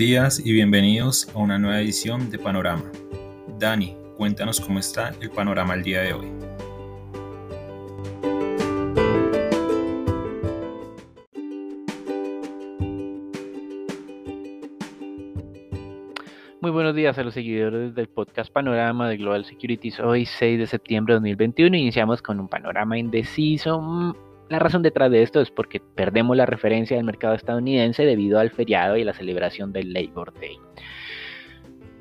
Días y bienvenidos a una nueva edición de Panorama. Dani, cuéntanos cómo está el panorama el día de hoy. Muy buenos días a los seguidores del podcast Panorama de Global Securities. Hoy 6 de septiembre de 2021 iniciamos con un panorama indeciso mm, la razón detrás de esto es porque perdemos la referencia del mercado estadounidense debido al feriado y la celebración del Labor Day.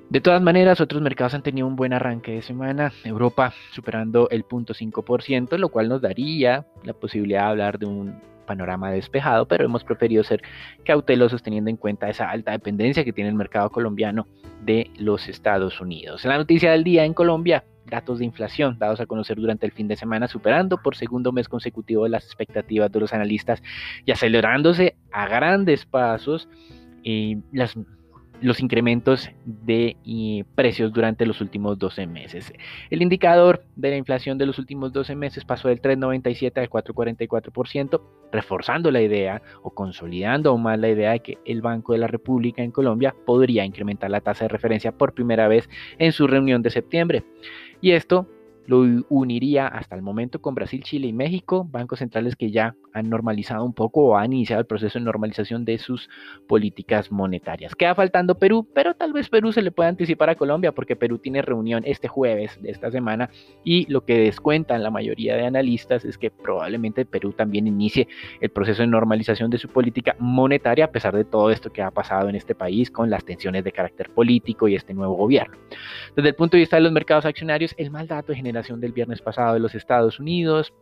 De todas maneras, otros mercados han tenido un buen arranque de semana. Europa superando el 0.5%, lo cual nos daría la posibilidad de hablar de un panorama despejado, pero hemos preferido ser cautelosos teniendo en cuenta esa alta dependencia que tiene el mercado colombiano de los Estados Unidos. La noticia del día en Colombia, datos de inflación dados a conocer durante el fin de semana, superando por segundo mes consecutivo las expectativas de los analistas y acelerándose a grandes pasos eh, los incrementos de precios durante los últimos 12 meses. El indicador de la inflación de los últimos 12 meses pasó del 3,97 al 4,44%, reforzando la idea o consolidando aún más la idea de que el Banco de la República en Colombia podría incrementar la tasa de referencia por primera vez en su reunión de septiembre. Y esto lo uniría hasta el momento con Brasil, Chile y México, bancos centrales que ya han normalizado un poco o han iniciado el proceso de normalización de sus políticas monetarias. Queda faltando Perú, pero tal vez Perú se le pueda anticipar a Colombia porque Perú tiene reunión este jueves de esta semana y lo que descuentan la mayoría de analistas es que probablemente Perú también inicie el proceso de normalización de su política monetaria a pesar de todo esto que ha pasado en este país con las tensiones de carácter político y este nuevo gobierno. Desde el punto de vista de los mercados accionarios, el mal dato de del viernes pasado de los Estados Unidos,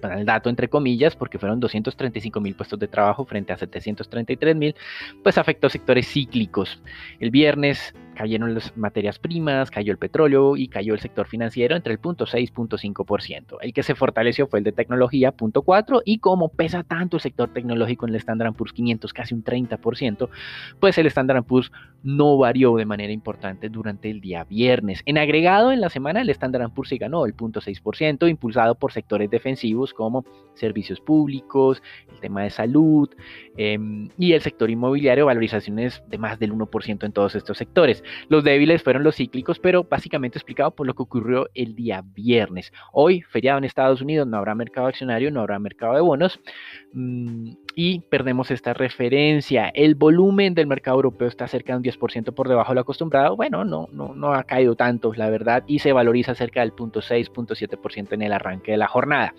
para el dato entre comillas, porque fueron 235 mil puestos de trabajo frente a 733 mil, pues afectó sectores cíclicos. El viernes cayeron las materias primas, cayó el petróleo y cayó el sector financiero entre el 0.6 y 0.5%. El que se fortaleció fue el de tecnología, 0.4, y como pesa tanto el sector tecnológico en el Standard Poor's 500, casi un 30%, pues el Standard Poor's no varió de manera importante durante el día viernes. En agregado, en la semana el Standard Poor's se ganó el 0.6%, impulsado por sectores defensivos como servicios públicos, el tema de salud em, y el sector inmobiliario, valorizaciones de más del 1% en todos estos sectores. Los débiles fueron los cíclicos, pero básicamente explicado por lo que ocurrió el día viernes. Hoy, feriado en Estados Unidos, no habrá mercado accionario, no habrá mercado de bonos. Mm, y perdemos esta referencia. El volumen del mercado europeo está cerca de un 10% por debajo de lo acostumbrado. Bueno, no, no, no ha caído tanto, la verdad, y se valoriza cerca del 0.6, 0.7% en el arranque de la jornada.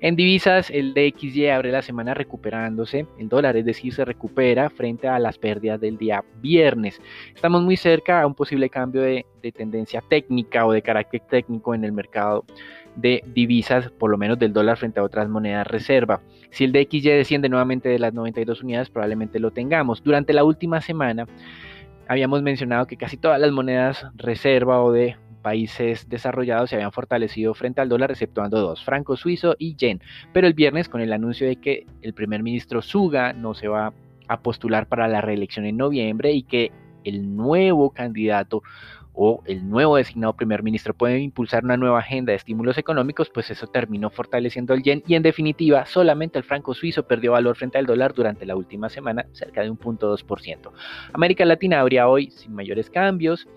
En divisas, el DXY abre la semana recuperándose, el dólar, es decir, se recupera frente a las pérdidas del día viernes. Estamos muy cerca a un posible cambio de, de tendencia técnica o de carácter técnico en el mercado de divisas, por lo menos del dólar frente a otras monedas reserva. Si el DXY desciende nuevamente de las 92 unidades, probablemente lo tengamos. Durante la última semana habíamos mencionado que casi todas las monedas reserva o de países desarrollados se habían fortalecido frente al dólar, exceptuando dos, franco suizo y yen. Pero el viernes, con el anuncio de que el primer ministro Suga no se va a postular para la reelección en noviembre y que el nuevo candidato o el nuevo designado primer ministro puede impulsar una nueva agenda de estímulos económicos, pues eso terminó fortaleciendo el yen y en definitiva solamente el franco suizo perdió valor frente al dólar durante la última semana, cerca de un punto 2%. América Latina habría hoy sin mayores cambios,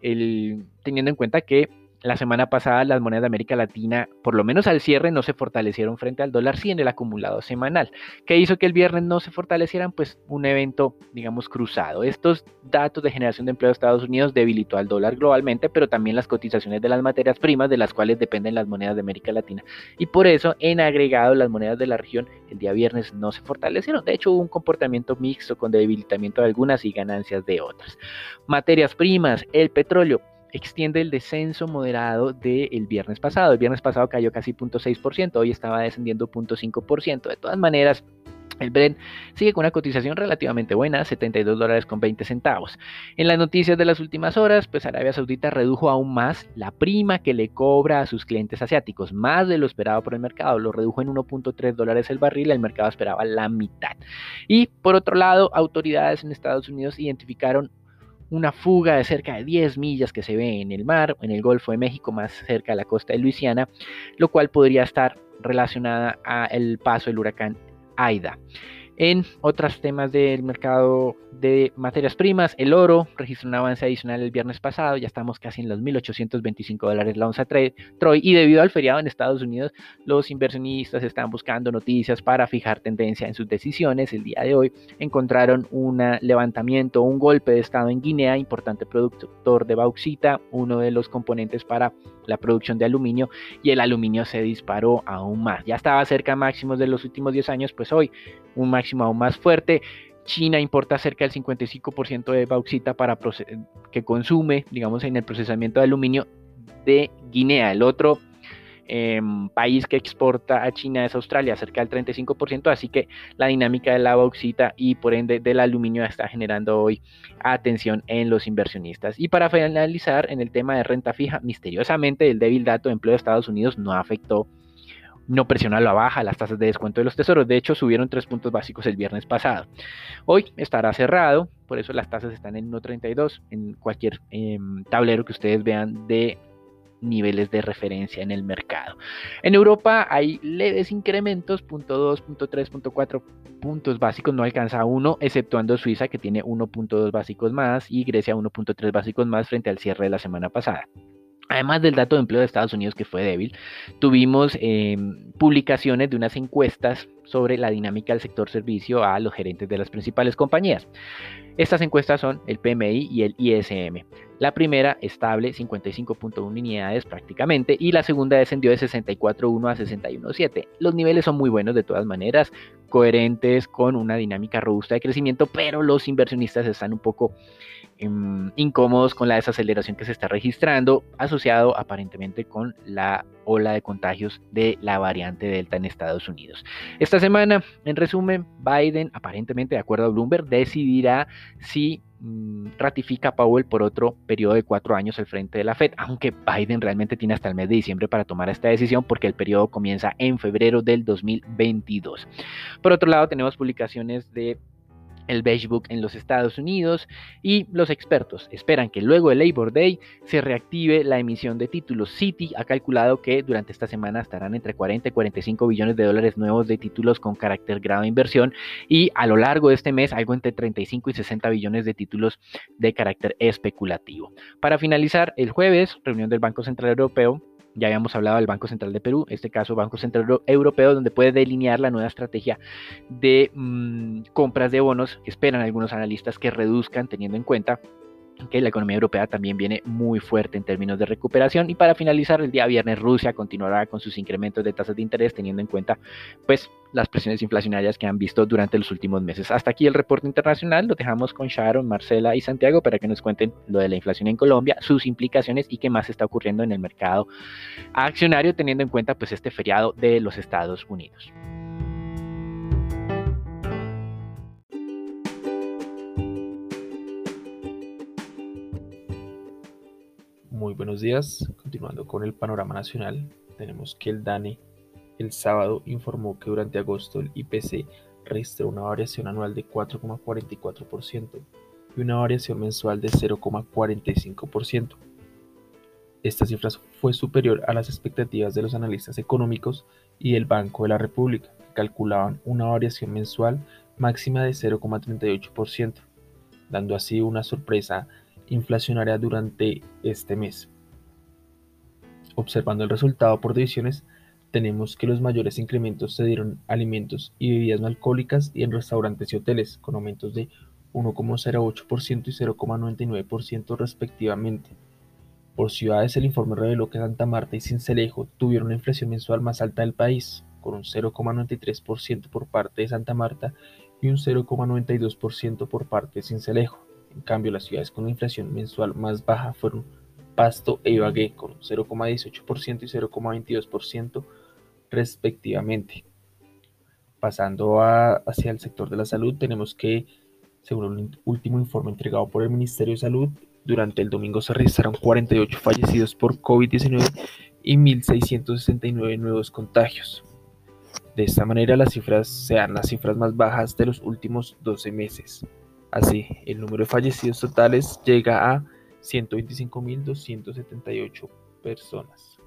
teniendo en cuenta que la semana pasada las monedas de América Latina, por lo menos al cierre, no se fortalecieron frente al dólar, sí en el acumulado semanal. ¿Qué hizo que el viernes no se fortalecieran? Pues un evento, digamos, cruzado. Estos datos de generación de empleo de Estados Unidos debilitó al dólar globalmente, pero también las cotizaciones de las materias primas de las cuales dependen las monedas de América Latina. Y por eso, en agregado, las monedas de la región el día viernes no se fortalecieron. De hecho, hubo un comportamiento mixto con debilitamiento de algunas y ganancias de otras. Materias primas, el petróleo extiende el descenso moderado del viernes pasado. El viernes pasado cayó casi 0.6%, hoy estaba descendiendo 0.5%. De todas maneras, el Brent sigue con una cotización relativamente buena, 72 dólares con 20 centavos. En las noticias de las últimas horas, pues Arabia Saudita redujo aún más la prima que le cobra a sus clientes asiáticos, más de lo esperado por el mercado. Lo redujo en 1.3 dólares el barril, el mercado esperaba la mitad. Y por otro lado, autoridades en Estados Unidos identificaron una fuga de cerca de 10 millas que se ve en el mar, en el Golfo de México, más cerca de la costa de Luisiana, lo cual podría estar relacionada al paso del huracán Aida. En otros temas del mercado de materias primas, el oro registró un avance adicional el viernes pasado, ya estamos casi en los 1.825 dólares la onza Troy y debido al feriado en Estados Unidos, los inversionistas están buscando noticias para fijar tendencia en sus decisiones. El día de hoy encontraron un levantamiento, un golpe de estado en Guinea, importante productor de bauxita, uno de los componentes para la producción de aluminio y el aluminio se disparó aún más. Ya estaba cerca máximos de los últimos 10 años, pues hoy un máximo aún más fuerte. China importa cerca del 55% de bauxita para que consume, digamos, en el procesamiento de aluminio de Guinea. El otro em, país que exporta a China es Australia, cerca del 35%, así que la dinámica de la bauxita y por ende del aluminio está generando hoy atención en los inversionistas. Y para finalizar, en el tema de renta fija, misteriosamente el débil dato de empleo de Estados Unidos no afectó no presiona a la baja las tasas de descuento de los tesoros. De hecho, subieron tres puntos básicos el viernes pasado. Hoy estará cerrado, por eso las tasas están en 1.32 en cualquier em, tablero que ustedes vean de niveles de referencia en el mercado. En Europa hay leves incrementos, punto 2, punto 3, punto 4 puntos básicos, no alcanza 1, exceptuando Suiza que tiene 1.2 básicos más y Grecia 1.3 básicos más frente al cierre de la semana pasada. Además del dato de empleo de Estados Unidos que fue débil, tuvimos em, publicaciones de unas encuestas sobre la dinámica del sector servicio a los gerentes de las principales compañías. Estas encuestas son el PMI y el ISM. La primera estable, 55.1 unidades prácticamente, y la segunda descendió de 64.1 a 61.7. Los niveles son muy buenos de todas maneras, coherentes con una dinámica robusta de crecimiento, pero los inversionistas están un poco Em, incómodos con la desaceleración que se está registrando, asociado aparentemente con la ola de contagios de la variante Delta en Estados Unidos. Esta semana, en resumen, Biden, aparentemente de acuerdo a Bloomberg, decidirá si ratifica a Powell por otro periodo de cuatro años al frente de la Fed, aunque Biden realmente tiene hasta el mes de diciembre para tomar esta decisión porque el periodo comienza en febrero del 2022. Por otro lado, tenemos publicaciones de el Beige en los Estados Unidos y los expertos esperan que luego del Labor Day se reactive la emisión de títulos. Citi ha calculado que durante esta semana estarán entre 40 y 45 billones de dólares nuevos de títulos con carácter grado de inversión y a lo largo de este mes algo entre 35 y 60 billones de títulos de carácter especulativo. Para finalizar, el jueves, reunión del Banco Central Europeo ya habíamos hablado del Banco Central de Perú, este caso Banco Central Europeo, donde puede delinear la nueva estrategia de mm, compras de bonos. Esperan algunos analistas que reduzcan teniendo en cuenta que la economía europea también viene muy fuerte en términos de recuperación y para finalizar el día viernes Rusia continuará con sus incrementos de tasas de interés teniendo en cuenta pues las presiones inflacionarias que han visto durante los últimos meses. Hasta aquí el reporte internacional, lo dejamos con Sharon, Marcela y Santiago para que nos cuenten lo de la inflación en Colombia, sus implicaciones y qué más está ocurriendo en el mercado accionario teniendo en cuenta pues este feriado de los Estados Unidos. Buenos días. Continuando con el panorama nacional, tenemos que el DANE el sábado informó que durante agosto el IPC registró una variación anual de 4,44% y una variación mensual de 0,45%. Esta cifra fue superior a las expectativas de los analistas económicos y del Banco de la República, que calculaban una variación mensual máxima de 0,38%, dando así una sorpresa inflacionaria durante este mes. Observando el resultado por divisiones, tenemos que los mayores incrementos se dieron alimentos y bebidas no alcohólicas y en restaurantes y hoteles, con aumentos de 1,08% y 0,99% respectivamente. Por ciudades, el informe reveló que Santa Marta y Cincelejo tuvieron una inflación mensual más alta del país, con un 0,93% por parte de Santa Marta y un 0,92% por parte de Cincelejo. En cambio, las ciudades con inflación mensual más baja fueron Pasto e Ibagué con 0,18% y 0,22% respectivamente. Pasando hacia el sector de la salud, tenemos que, según el último informe entregado por el Ministerio de Salud, durante el domingo se registraron 48 fallecidos por COVID-19 y 1.669 nuevos contagios. De esta manera, las cifras sean las cifras más bajas de los últimos 12 meses. Así, el número de fallecidos totales llega a 125.278 personas.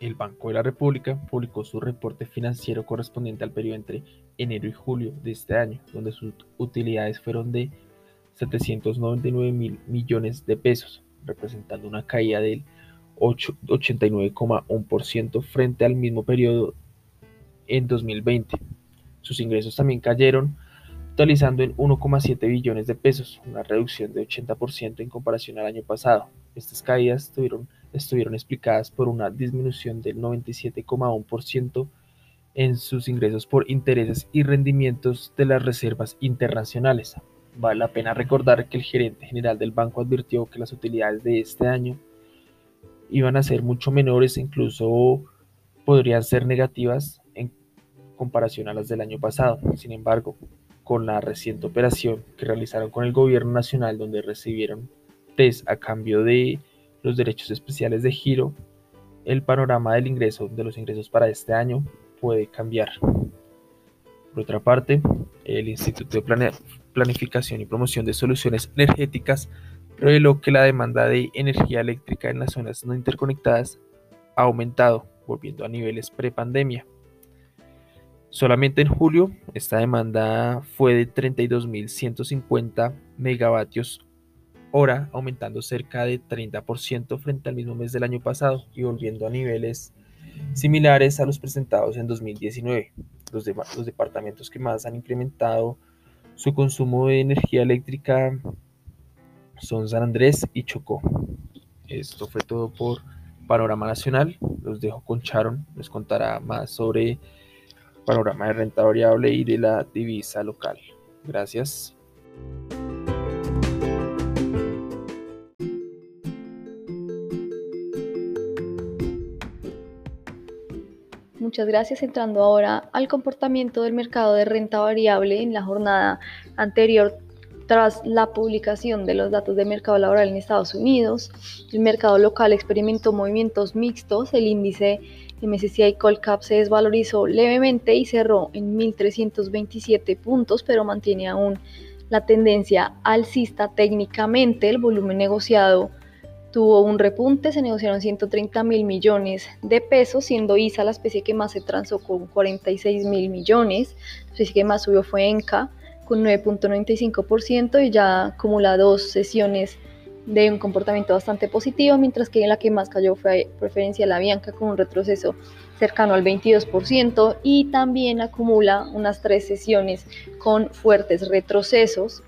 el Banco de la República publicó su reporte financiero correspondiente al periodo entre enero y julio de este año, donde sus utilidades fueron de 799 mil millones de pesos, representando una caída del 89,1% frente al mismo periodo en 2020. Sus ingresos también cayeron, totalizando en 1,7 billones de pesos, una reducción de 80% en comparación al año pasado. Estas caídas estuvieron, explicadas por una disminución del 97,1% en sus ingresos por intereses y rendimientos de las reservas internacionales. Vale la pena recordar que el gerente general del banco advirtió que las utilidades de este año iban a ser mucho menores incluso podrían ser negativas en comparación a las del año pasado. Sin embargo, con la reciente operación que realizaron con el gobierno nacional donde recibieron test a cambio de los derechos especiales de giro, el panorama del ingreso de los ingresos para este año puede cambiar. Por otra parte, el Instituto de Planificación y Promoción de Soluciones Energéticas reveló que la demanda de energía eléctrica en las zonas no interconectadas ha aumentado, volviendo a niveles prepandemia. Solamente en julio esta demanda fue de 32.150 megavatios hora, aumentando cerca de 30% frente al mismo mes del año pasado y volviendo a niveles similares a los presentados en 2019. Los, departamentos que más han incrementado su consumo de energía eléctrica son San Andrés y Chocó. Esto fue todo por Panorama Nacional. Los dejo con Charon, les contará más sobre panorama de renta variable y de la divisa local. Gracias. Muchas gracias. Entrando ahora al comportamiento del mercado de renta variable en la jornada anterior tras la publicación de los datos de mercado laboral en Estados Unidos. El mercado local experimentó movimientos mixtos. El índice MSCI Colcap se desvalorizó levemente y cerró en 1.327 puntos, pero mantiene aún la tendencia alcista técnicamente. El volumen negociado tuvo un repunte, se negociaron 130 mil millones de pesos, siendo ISA la especie que más se transó con 46 mil millones. La especie que más subió fue ENCA con 9.95% y ya acumula dos sesiones de un comportamiento bastante positivo, mientras que en la que más cayó fue preferencia la Bianca con un retroceso cercano al 22% y también acumula unas tres sesiones con fuertes retrocesos.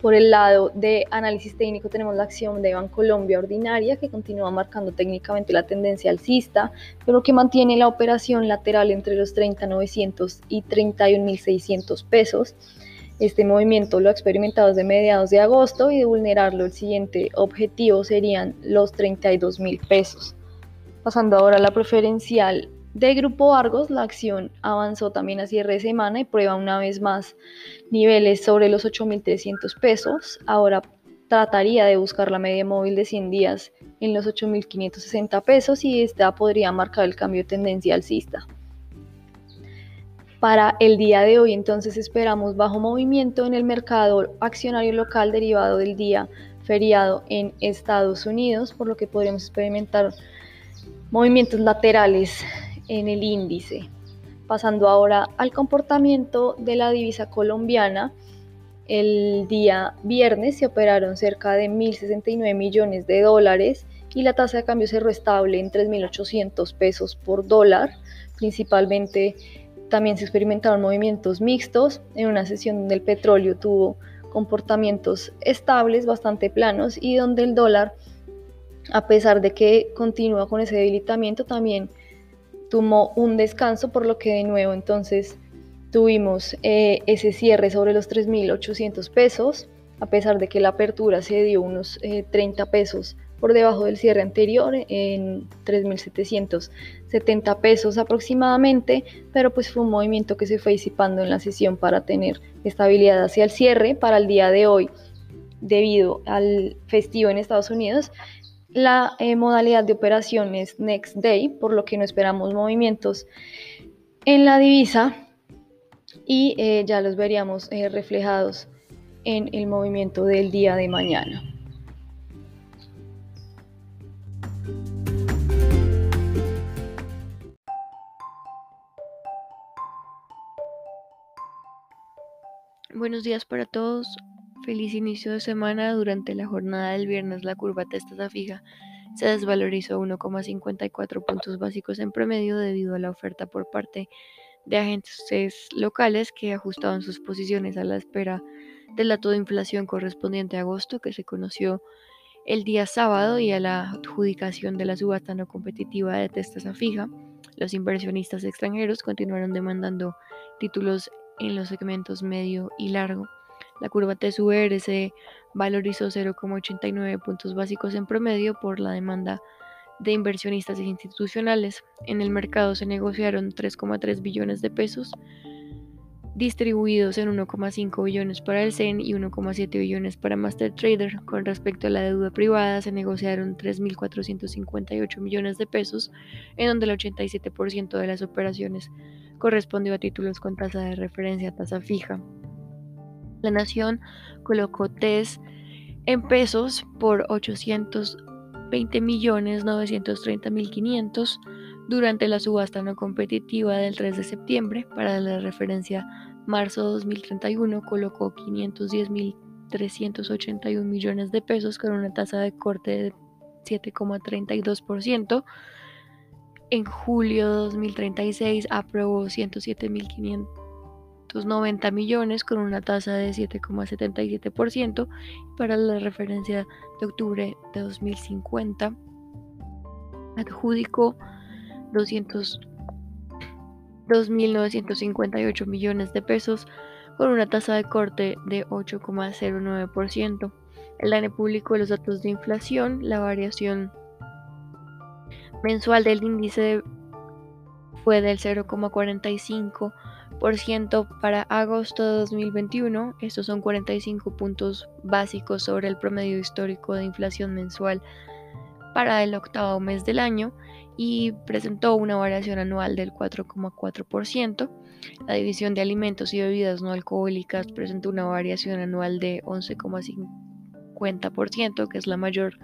Por el lado de análisis técnico tenemos la acción de Bancolombia ordinaria que continúa marcando técnicamente la tendencia alcista, pero que mantiene la operación lateral entre los 30.900 y 31.600 pesos. Este movimiento lo ha experimentado desde mediados de agosto y de vulnerarlo el siguiente objetivo serían los 32 mil pesos. Pasando ahora a la preferencial de Grupo Argos, la acción avanzó también a cierre de semana y prueba una vez más niveles sobre los 8.300 pesos. Ahora trataría de buscar la media móvil de 100 días en los 8.560 pesos y esta podría marcar el cambio de tendencia alcista. Para el día de hoy entonces esperamos bajo movimiento en el mercado accionario local derivado del día feriado en Estados Unidos, por lo que podremos experimentar movimientos laterales en el índice. Pasando ahora al comportamiento de la divisa colombiana, el día viernes se operaron cerca de 1.069 millones de dólares y la tasa de cambio cerró estable en 3.800 pesos por dólar, principalmente también se experimentaron movimientos mixtos en una sesión donde el petróleo tuvo comportamientos estables, bastante planos y donde el dólar, a pesar de que continúa con ese debilitamiento, también tomó un descanso, por lo que de nuevo entonces tuvimos eh, ese cierre sobre los 3.800 pesos, a pesar de que la apertura se dio unos 30 eh, pesos por debajo del cierre anterior en 3.770 pesos aproximadamente, pero pues fue un movimiento que se fue disipando en la sesión para tener estabilidad hacia el cierre para el día de hoy debido al festivo en Estados Unidos. La eh, modalidad de operación es Next Day, por lo que no esperamos movimientos en la divisa y eh, ya los veríamos eh, reflejados en el movimiento del día de mañana. Buenos días para todos. Feliz inicio de semana. Durante la jornada del viernes la curva testa fija se desvalorizó 1,54 puntos básicos en promedio debido a la oferta por parte de agentes locales que ajustaban sus posiciones a la espera del dato de inflación correspondiente a agosto que se conoció el día sábado y a la adjudicación de la subasta no competitiva de testa fija. Los inversionistas extranjeros continuaron demandando títulos en los segmentos medio y largo. La curva TSUR se valorizó 0,89 puntos básicos en promedio por la demanda de inversionistas institucionales. En el mercado se negociaron 3,3 billones de pesos, distribuidos en 1,5 billones para el CEN y 1,7 billones para Master Trader. Con respecto a la deuda privada, se negociaron 3.458 millones de pesos, en donde el 87% de las operaciones correspondió a títulos con tasa de referencia tasa fija. La Nación colocó TES en pesos por 820 millones 930 mil 500 durante la subasta no competitiva del 3 de septiembre. Para la referencia marzo 2031 colocó 510 mil 381 millones de pesos con una tasa de corte de 7,32%. En julio 2036 aprobó 107.590 millones con una tasa de 7,77% para la referencia de octubre de 2050. Adjudicó 2.958 millones de pesos con una tasa de corte de 8,09%. El DANE publicó los datos de inflación, la variación mensual del índice fue del 0,45% para agosto de 2021. Estos son 45 puntos básicos sobre el promedio histórico de inflación mensual para el octavo mes del año y presentó una variación anual del 4,4%. La división de alimentos y bebidas no alcohólicas presentó una variación anual de 11,50%, que es la mayor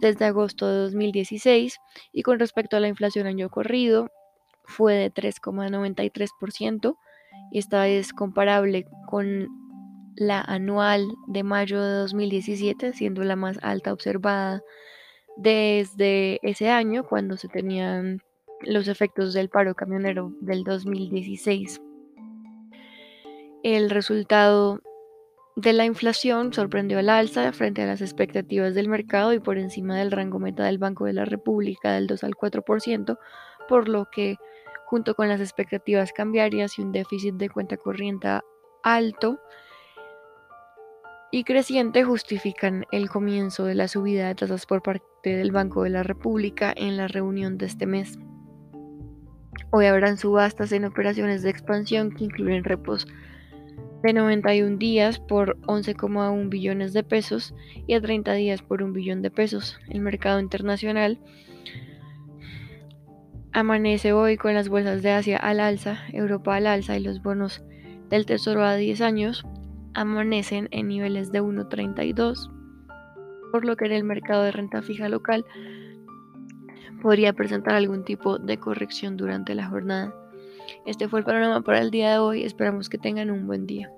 desde agosto de 2016 y con respecto a la inflación año corrido fue de 3,93% y esta es comparable con la anual de mayo de 2017, siendo la más alta observada desde ese año cuando se tenían los efectos del paro camionero del 2016. El resultado de la inflación sorprendió al alza frente a las expectativas del mercado y por encima del rango meta del Banco de la República del 2 al 4%, por lo que junto con las expectativas cambiarias y un déficit de cuenta corriente alto y creciente justifican el comienzo de la subida de tasas por parte del Banco de la República en la reunión de este mes. Hoy habrán subastas en operaciones de expansión que incluyen repos de 91 días por 11,1 billones de pesos y a 30 días por 1 billón de pesos. El mercado internacional amanece hoy con las bolsas de Asia al alza, Europa al alza y los bonos del Tesoro a 10 años amanecen en niveles de 1,32, por lo que en el mercado de renta fija local podría presentar algún tipo de corrección durante la jornada. Este fue el panorama para el día de hoy. Esperamos que tengan un buen día.